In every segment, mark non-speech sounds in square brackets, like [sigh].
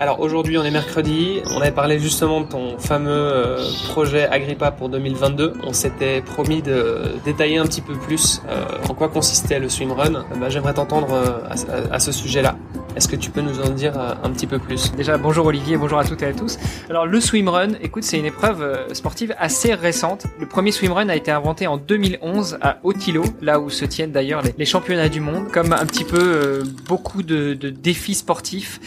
alors aujourd'hui on est mercredi, on avait parlé justement de ton fameux euh, projet Agrippa pour 2022. On s'était promis de détailler un petit peu plus euh, en quoi consistait le swimrun. Bah, J'aimerais t'entendre euh, à, ce sujet-là. Est-ce que tu peux nous en dire euh, un petit peu plus? Déjà, bonjour Olivier, bonjour à toutes et à tous. Alors, le swimrun, écoute, c'est une épreuve euh, sportive assez récente. Le premier swimrun a été inventé en 2011 à Otilo, là où se tiennent d'ailleurs les, championnats du monde. Comme un petit peu euh, beaucoup de, défis sportifs,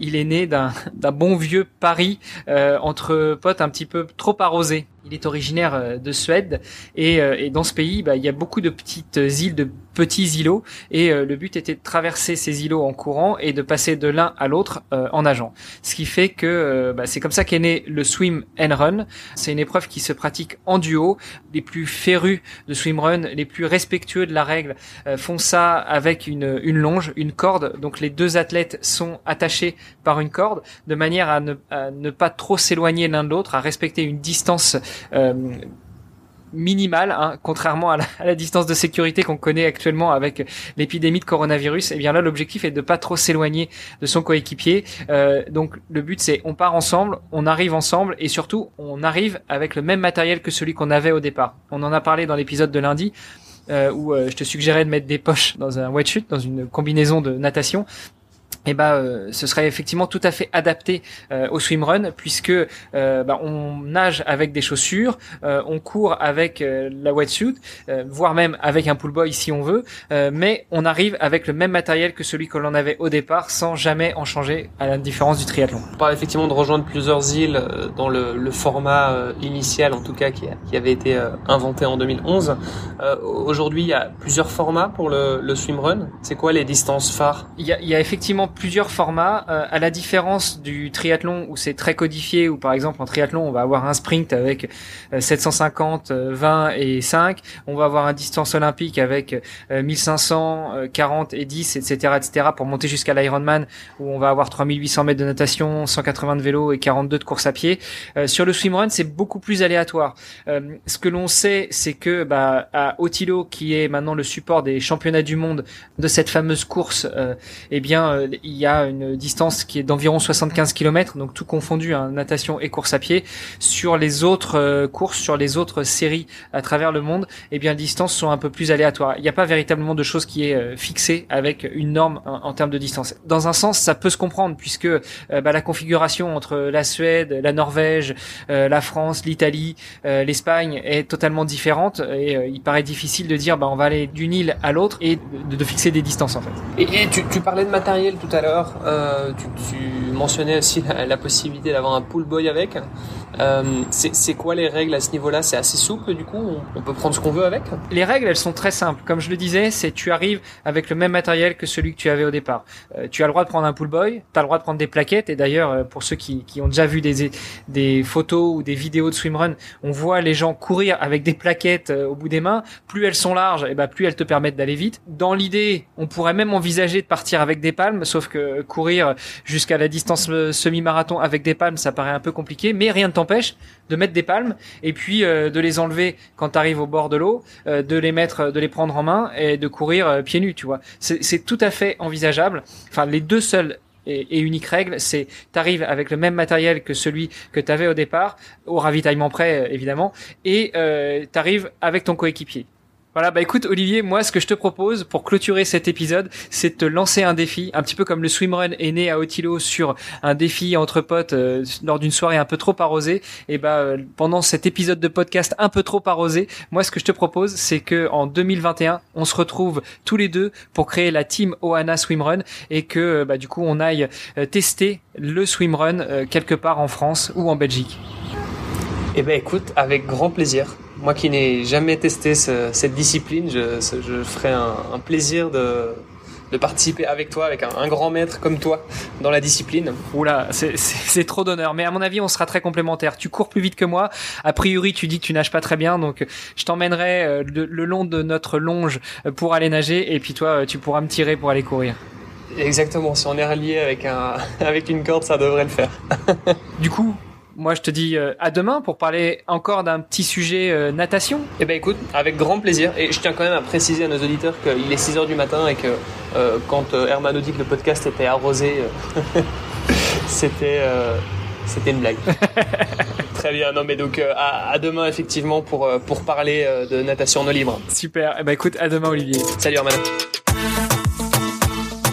il est né d'un [laughs] bon vieux pari entre potes un petit peu trop arrosés. Il est originaire de Suède et, et dans ce pays, bah, il y a beaucoup de petites îles, de petits îlots et euh, le but était de traverser ces îlots en courant et de passer de l'un à l'autre en nageant. Ce qui fait que bah, c'est comme ça qu'est né le swim and run. C'est une épreuve qui se pratique en duo. Les plus férus de swim run, les plus respectueux de la règle, font ça avec une, une longe, une corde. Donc les deux athlètes sont attachés par une corde de manière à ne, à ne pas trop s'éloigner l'un de l'autre, à respecter une distance euh, minimale, hein, contrairement à la, distance de sécurité qu'on connaît actuellement avec l'épidémie de coronavirus. Et eh bien là, l'objectif est de pas trop s'éloigner de son coéquipier. Euh, donc le but c'est on part ensemble, on arrive ensemble et surtout on arrive avec le même matériel que celui qu'on avait au départ. On en a parlé dans l'épisode de lundi. Euh, où je te suggérais de mettre des poches dans un wetsuit, dans une combinaison de natation eh bah, euh, ce serait effectivement tout à fait adapté euh, au swimrun puisque euh, bah, on nage avec des chaussures, on court avec la wetsuit, voire même avec un pull boy si on veut, mais on arrive avec le même matériel que celui que l'on avait au départ sans jamais en changer à la différence du triathlon. On parle effectivement de rejoindre plusieurs îles dans le, le format initial en tout cas qui, qui avait été inventé en 2011. Aujourd'hui il y a plusieurs formats pour le, le swimrun. C'est quoi les distances phares? Il y, a, il y a effectivement plusieurs formats, euh, à la différence du triathlon où c'est très codifié, où par exemple en triathlon on va avoir un sprint avec 750, euh, 20 euh, et 5, on va avoir un distance olympique avec 1500, 40 et 10, etc., etc., pour monter jusqu'à l'Ironman où on va avoir 3800 mètres de natation, 180 de vélo et 42 de course à pied. sur le swimrun, c'est beaucoup plus aléatoire. ce que l'on sait, c'est que bah, à Otilo, qui est maintenant le support des championnats du monde de cette fameuse course, eh bien il y a une distance qui est d'environ 75 km, donc tout confondu, hein, natation et course à pied. Sur les autres euh, courses, sur les autres séries à travers le monde, eh bien les distances sont un peu plus aléatoires. Il n'y a pas véritablement de chose qui est euh, fixée avec une norme en, termes de distance. Dans un sens, ça peut se comprendre puisque euh, bah, la configuration entre la Suède, la Norvège, la France, l'Italie, l'Espagne est totalement différente et il paraît difficile de dire bah on va aller d'une île à l'autre et de, fixer des distances en fait. Et, tu, parlais de matériel tout à l'heure, euh, tu, tu, mentionnais aussi la, possibilité d'avoir un pool boy avec. Euh, c'est quoi les règles à ce niveau-là? C'est assez souple du coup? On, peut prendre ce qu'on veut avec? Les règles, elles sont très simples. Comme je le disais, c'est tu arrives avec le même matériel que celui que tu avais au départ. Euh, tu as le droit de prendre un pool boy, tu as le droit de prendre des plaquettes. Et d'ailleurs, euh, pour ceux qui, ont déjà vu des, des photos ou des vidéos de swimrun, on voit les gens courir avec des plaquettes au bout des mains. Plus elles sont larges, et eh ben plus elles te permettent d'aller vite. Dans l'idée, on pourrait même envisager de partir avec des palmes, sauf que courir jusqu'à la distance semi-marathon avec des palmes, ça paraît un peu compliqué. Mais rien ne t'empêche de mettre des palmes et puis euh, de les enlever quand tu arrives au bord de l'eau, euh, de les mettre, de les prendre en main et de courir euh, pieds nus, tu vois. C'est tout à fait envisageable. Enfin, les deux seules et, uniques règles, c'est t'arrives avec le même matériel que celui que tu avais au départ, au ravitaillement près évidemment, et euh, t'arrives avec ton coéquipier. Voilà, bah écoute Olivier, moi ce que je te propose pour clôturer cet épisode, c'est de te lancer un défi, un petit peu comme le swimrun est né à Otilo sur un défi entre potes euh, lors d'une soirée un peu trop arrosée. Et bah euh, pendant cet épisode de podcast un peu trop arrosé, moi ce que je te propose, c'est que en 2021, on se retrouve tous les deux pour créer la team Ohana Swimrun et que euh, bah du coup on aille tester le swimrun quelque part en France ou en Belgique. Eh ben écoute, avec grand plaisir. Moi qui n'ai jamais testé ce, cette discipline, je, je ferai un, un, plaisir de, de participer avec toi, avec un, grand maître comme toi dans la discipline. Oula, c'est trop d'honneur. Mais à mon avis, on sera très complémentaires. Tu cours plus vite que moi. A priori, tu dis que tu nages pas très bien, donc je t'emmènerai euh, le, le, long de notre longe euh, pour aller nager, et puis toi, tu pourras me tirer pour aller courir. Exactement. Si on est relié avec un [laughs] avec une corde, ça devrait le faire. [laughs] du coup, moi je te dis euh, à demain pour parler encore d'un petit sujet euh, natation. Eh ben écoute, avec grand plaisir. Et je tiens quand même à préciser à nos auditeurs qu'il est 6h du matin et que euh, quand Hermano dit que le podcast était arrosé, [laughs] c'était c'était une blague. [laughs] Très bien. Non mais donc à, demain effectivement pour pour parler de natation en eau libre. Super. Eh ben écoute, à demain Olivier. Salut Hermano.